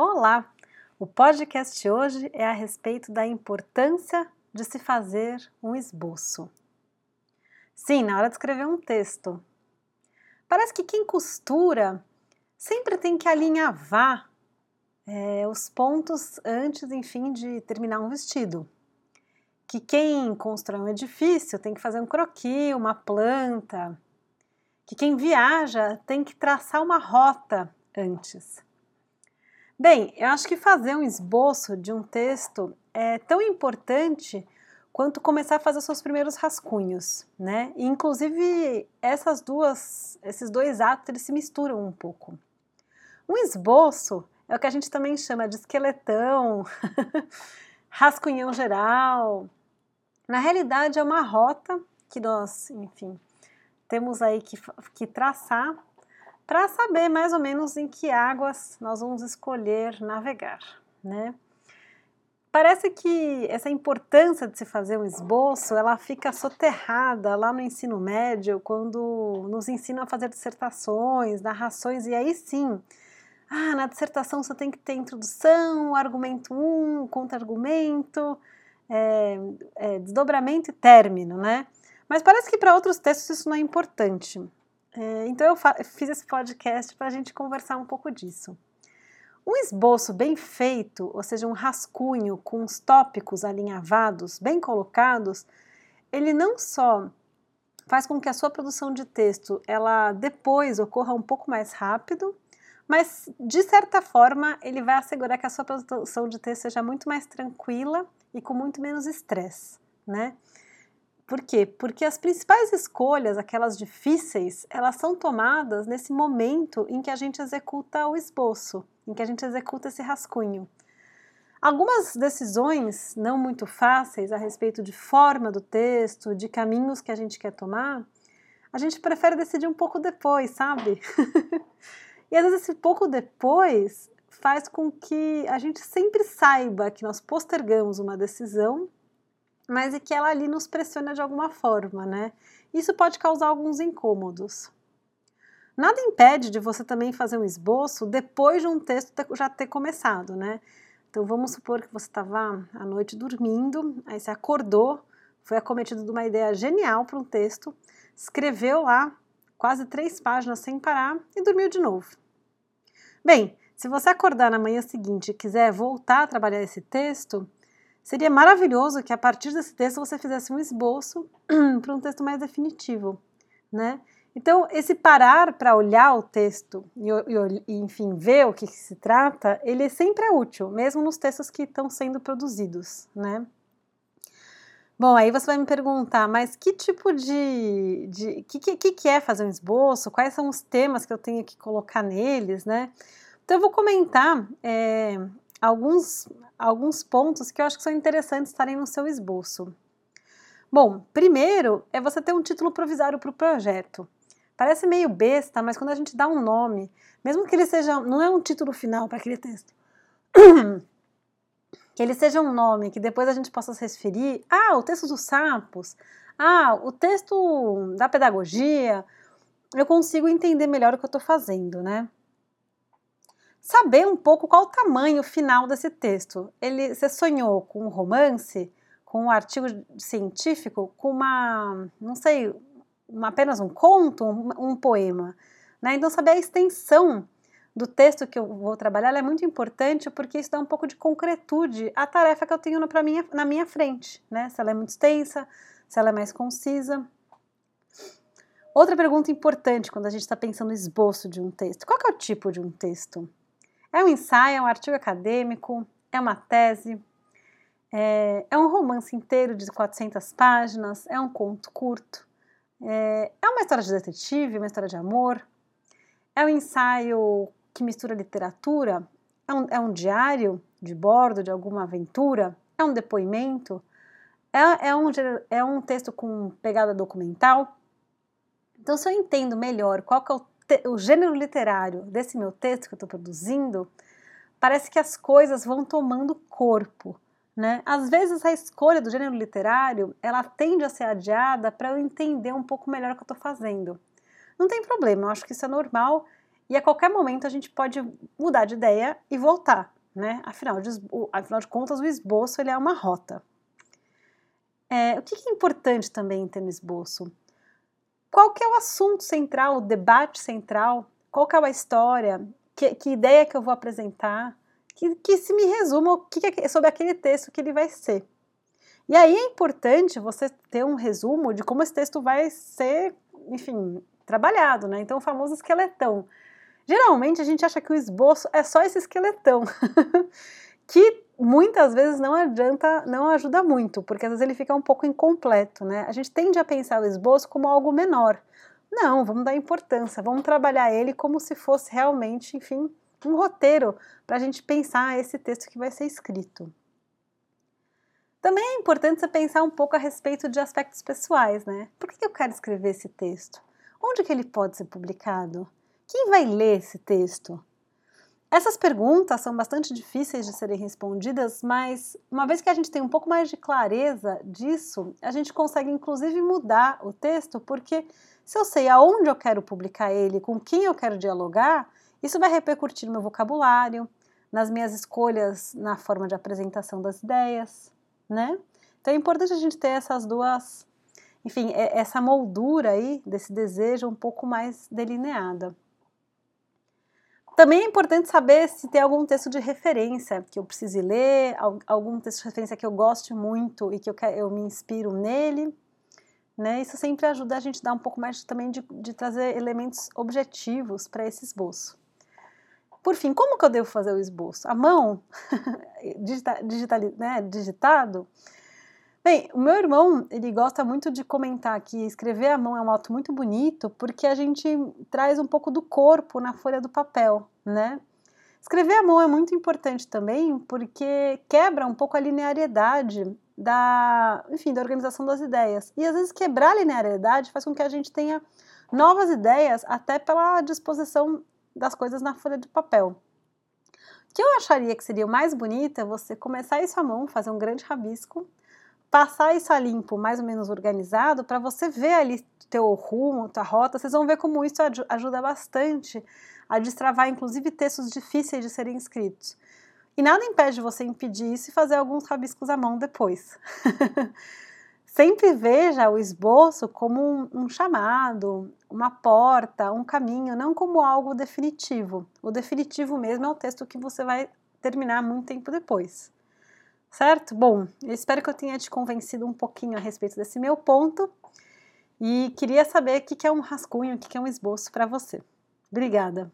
Olá! O podcast hoje é a respeito da importância de se fazer um esboço. Sim, na hora de escrever um texto. Parece que quem costura sempre tem que alinhavar é, os pontos antes, enfim, de terminar um vestido. Que quem constrói um edifício tem que fazer um croquis, uma planta. Que quem viaja tem que traçar uma rota antes. Bem, eu acho que fazer um esboço de um texto é tão importante quanto começar a fazer os seus primeiros rascunhos, né? E, inclusive, essas duas, esses dois atos, eles se misturam um pouco. Um esboço é o que a gente também chama de esqueletão, rascunhão geral. Na realidade, é uma rota que nós, enfim, temos aí que, que traçar para saber mais ou menos em que águas nós vamos escolher navegar, né? Parece que essa importância de se fazer um esboço, ela fica soterrada lá no ensino médio, quando nos ensinam a fazer dissertações, narrações, e aí sim, ah, na dissertação você tem que ter introdução, argumento 1, um, contra-argumento, é, é, desdobramento e término, né? Mas parece que para outros textos isso não é importante. É, então eu fiz esse podcast para a gente conversar um pouco disso. Um esboço bem feito, ou seja, um rascunho com os tópicos alinhavados, bem colocados, ele não só faz com que a sua produção de texto ela depois ocorra um pouco mais rápido, mas de certa forma ele vai assegurar que a sua produção de texto seja muito mais tranquila e com muito menos estresse, né? Por quê? Porque as principais escolhas, aquelas difíceis, elas são tomadas nesse momento em que a gente executa o esboço, em que a gente executa esse rascunho. Algumas decisões não muito fáceis a respeito de forma do texto, de caminhos que a gente quer tomar, a gente prefere decidir um pouco depois, sabe? e às vezes esse pouco depois faz com que a gente sempre saiba que nós postergamos uma decisão mas é que ela ali nos pressiona de alguma forma, né? Isso pode causar alguns incômodos. Nada impede de você também fazer um esboço depois de um texto já ter começado, né? Então vamos supor que você estava à noite dormindo, aí você acordou, foi acometido de uma ideia genial para um texto, escreveu lá quase três páginas sem parar e dormiu de novo. Bem, se você acordar na manhã seguinte e quiser voltar a trabalhar esse texto, Seria maravilhoso que a partir desse texto você fizesse um esboço para um texto mais definitivo, né? Então, esse parar para olhar o texto e, e, enfim, ver o que, se trata, ele sempre é útil, mesmo nos textos que estão sendo produzidos, né? Bom, aí você vai me perguntar, mas que tipo de. de que, que, que é fazer um esboço? Quais são os temas que eu tenho que colocar neles, né? Então, eu vou comentar é, alguns, alguns pontos que eu acho que são interessantes estarem no seu esboço. Bom, primeiro é você ter um título provisório para o projeto. Parece meio besta, mas quando a gente dá um nome, mesmo que ele seja, não é um título final para aquele texto, que ele seja um nome que depois a gente possa se referir, ah, o texto dos sapos, ah, o texto da pedagogia, eu consigo entender melhor o que eu estou fazendo, né? Saber um pouco qual o tamanho final desse texto. Ele, você sonhou com um romance, com um artigo científico, com uma, não sei, uma, apenas um conto, um, um poema. Né? Então, saber a extensão do texto que eu vou trabalhar é muito importante porque isso dá um pouco de concretude à tarefa que eu tenho na minha, na minha frente, né? Se ela é muito extensa, se ela é mais concisa. Outra pergunta importante quando a gente está pensando no esboço de um texto: qual é o tipo de um texto? É um ensaio, é um artigo acadêmico, é uma tese, é, é um romance inteiro de 400 páginas, é um conto curto, é, é uma história de detetive, uma história de amor, é um ensaio que mistura literatura, é um, é um diário de bordo de alguma aventura, é um depoimento, é, é, um, é um texto com pegada documental. Então, se eu entendo melhor qual que é o o gênero literário desse meu texto que eu estou produzindo, parece que as coisas vão tomando corpo. Né? Às vezes a escolha do gênero literário ela tende a ser adiada para eu entender um pouco melhor o que eu estou fazendo. Não tem problema, eu acho que isso é normal e a qualquer momento a gente pode mudar de ideia e voltar, né? Afinal de, afinal de contas, o esboço ele é uma rota. É, o que é importante também ter no esboço? Qual que é o assunto central, o debate central? Qual que é a história? Que, que ideia que eu vou apresentar? Que, que se me resuma que é sobre aquele texto que ele vai ser. E aí é importante você ter um resumo de como esse texto vai ser, enfim, trabalhado, né? Então, o famoso esqueletão. Geralmente a gente acha que o esboço é só esse esqueletão, que muitas vezes não adianta, não ajuda muito, porque às vezes ele fica um pouco incompleto, né? A gente tende a pensar o esboço como algo menor. Não, vamos dar importância, vamos trabalhar ele como se fosse realmente, enfim, um roteiro para a gente pensar esse texto que vai ser escrito. Também é importante você pensar um pouco a respeito de aspectos pessoais, né? Por que eu quero escrever esse texto? Onde que ele pode ser publicado? Quem vai ler esse texto? Essas perguntas são bastante difíceis de serem respondidas, mas uma vez que a gente tem um pouco mais de clareza disso, a gente consegue inclusive mudar o texto, porque se eu sei aonde eu quero publicar ele, com quem eu quero dialogar, isso vai repercutir no meu vocabulário, nas minhas escolhas na forma de apresentação das ideias, né? Então é importante a gente ter essas duas, enfim, essa moldura aí desse desejo um pouco mais delineada. Também é importante saber se tem algum texto de referência que eu precise ler, algum texto de referência que eu goste muito e que eu, eu me inspiro nele. Né? Isso sempre ajuda a gente a dar um pouco mais também de, de trazer elementos objetivos para esse esboço. Por fim, como que eu devo fazer o esboço? A mão, digita, né, digitado, Bem, o meu irmão, ele gosta muito de comentar que escrever à mão é um ato muito bonito porque a gente traz um pouco do corpo na folha do papel, né? Escrever à mão é muito importante também porque quebra um pouco a linearidade da, enfim, da organização das ideias. E às vezes quebrar a linearidade faz com que a gente tenha novas ideias até pela disposição das coisas na folha de papel. O que eu acharia que seria o mais bonito é você começar isso à mão, fazer um grande rabisco, passar isso a limpo, mais ou menos organizado, para você ver ali teu rumo, tua rota, vocês vão ver como isso ajuda bastante a destravar, inclusive, textos difíceis de serem escritos. E nada impede você impedir isso e fazer alguns rabiscos à mão depois. Sempre veja o esboço como um, um, chamado, uma porta, um caminho, não como algo definitivo. O definitivo mesmo é o texto que você vai terminar muito tempo depois. Certo? Bom, eu espero que eu tenha te convencido um pouquinho a respeito desse meu ponto e queria saber o que é um rascunho, o que é um esboço para você. Obrigada!